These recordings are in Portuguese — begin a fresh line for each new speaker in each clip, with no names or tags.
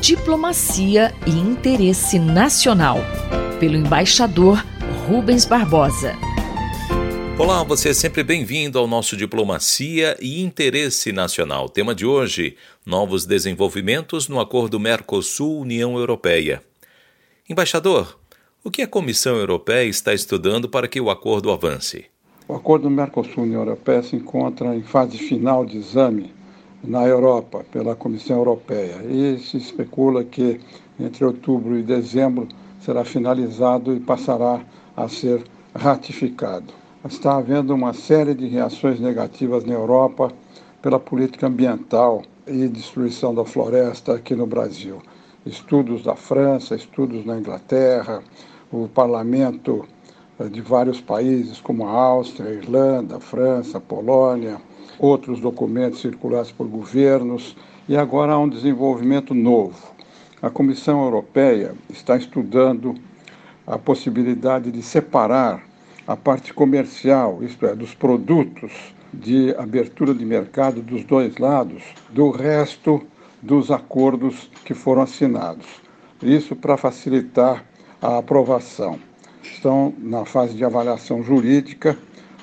Diplomacia e Interesse Nacional, pelo embaixador Rubens Barbosa.
Olá, você é sempre bem-vindo ao nosso Diplomacia e Interesse Nacional. Tema de hoje: novos desenvolvimentos no acordo Mercosul-União Europeia. Embaixador, o que a Comissão Europeia está estudando para que o acordo avance?
O acordo Mercosul-União Europeia se encontra em fase final de exame na Europa pela Comissão Europeia e se especula que entre outubro e dezembro será finalizado e passará a ser ratificado. Está havendo uma série de reações negativas na Europa pela política ambiental e destruição da floresta aqui no Brasil. Estudos da França, estudos na Inglaterra, o parlamento eh, de vários países como a Áustria, a Irlanda, a França, a Polônia, outros documentos circulados por governos e agora há um desenvolvimento novo. A Comissão Europeia está estudando a possibilidade de separar a parte comercial, isto é, dos produtos de abertura de mercado dos dois lados, do resto dos acordos que foram assinados. Isso para facilitar a aprovação. Estão na fase de avaliação jurídica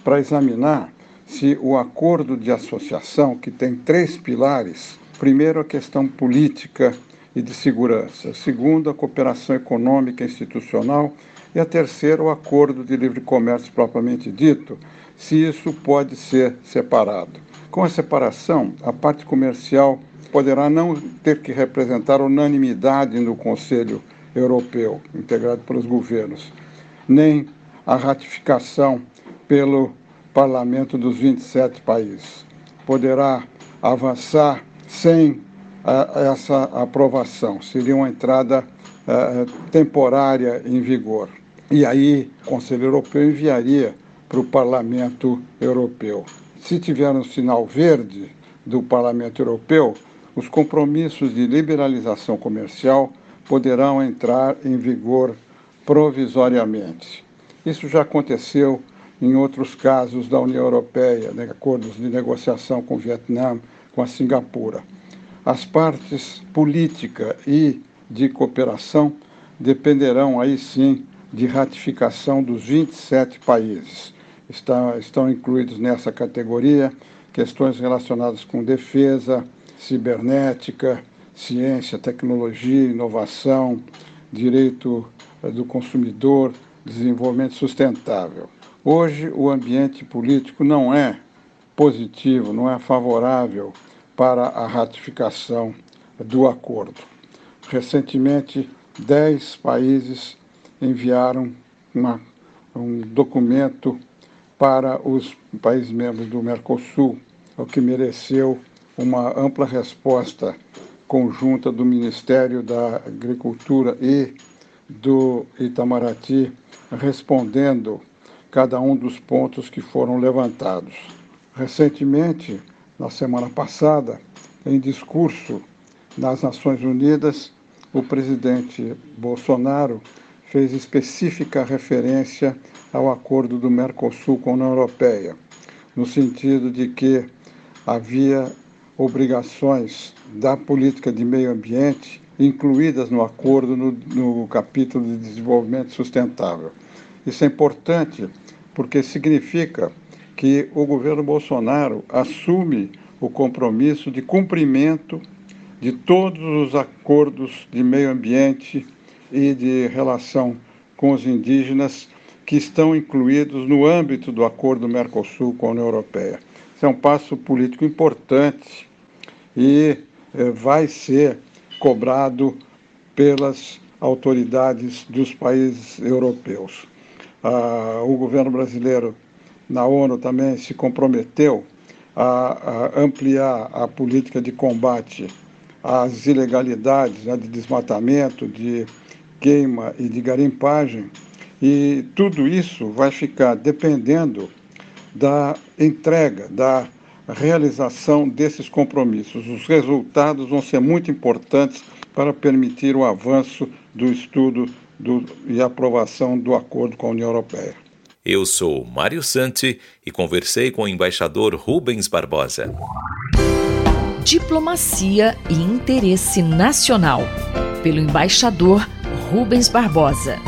para examinar se o acordo de associação, que tem três pilares, primeiro a questão política e de segurança, segundo a cooperação econômica e institucional e a terceira o acordo de livre comércio propriamente dito, se isso pode ser separado. Com a separação, a parte comercial poderá não ter que representar unanimidade no Conselho Europeu, integrado pelos governos, nem a ratificação pelo parlamento dos 27 países. Poderá avançar sem uh, essa aprovação, seria uma entrada uh, temporária em vigor. E aí o Conselho Europeu enviaria para o Parlamento Europeu. Se tiver um sinal verde do Parlamento Europeu, os compromissos de liberalização comercial poderão entrar em vigor provisoriamente. Isso já aconteceu em outros casos da União Europeia, né, acordos de negociação com o Vietnã, com a Singapura. As partes política e de cooperação dependerão aí sim de ratificação dos 27 países. Está, estão incluídos nessa categoria questões relacionadas com defesa, cibernética, ciência, tecnologia, inovação, direito eh, do consumidor, desenvolvimento sustentável. Hoje, o ambiente político não é positivo, não é favorável para a ratificação do acordo. Recentemente, dez países enviaram uma, um documento para os países membros do Mercosul, o que mereceu uma ampla resposta conjunta do Ministério da Agricultura e do Itamaraty, respondendo cada um dos pontos que foram levantados. Recentemente, na semana passada, em discurso nas Nações Unidas, o presidente Bolsonaro fez específica referência ao acordo do Mercosul com a União Europeia, no sentido de que havia obrigações da política de meio ambiente incluídas no acordo no, no capítulo de desenvolvimento sustentável. Isso é importante porque significa que o governo Bolsonaro assume o compromisso de cumprimento de todos os acordos de meio ambiente e de relação com os indígenas que estão incluídos no âmbito do acordo Mercosul com a União Europeia. Isso é um passo político importante e eh, vai ser cobrado pelas autoridades dos países europeus. Ah, o governo brasileiro na ONU também se comprometeu a, a ampliar a política de combate às ilegalidades né, de desmatamento, de queima e de garimpagem, e tudo isso vai ficar dependendo da entrega, da realização desses compromissos. Os resultados vão ser muito importantes para permitir o avanço do estudo do, e aprovação do acordo com a União Europeia.
Eu sou Mário Santi e conversei com o embaixador Rubens Barbosa.
Diplomacia e Interesse Nacional, pelo embaixador Rubens Barbosa.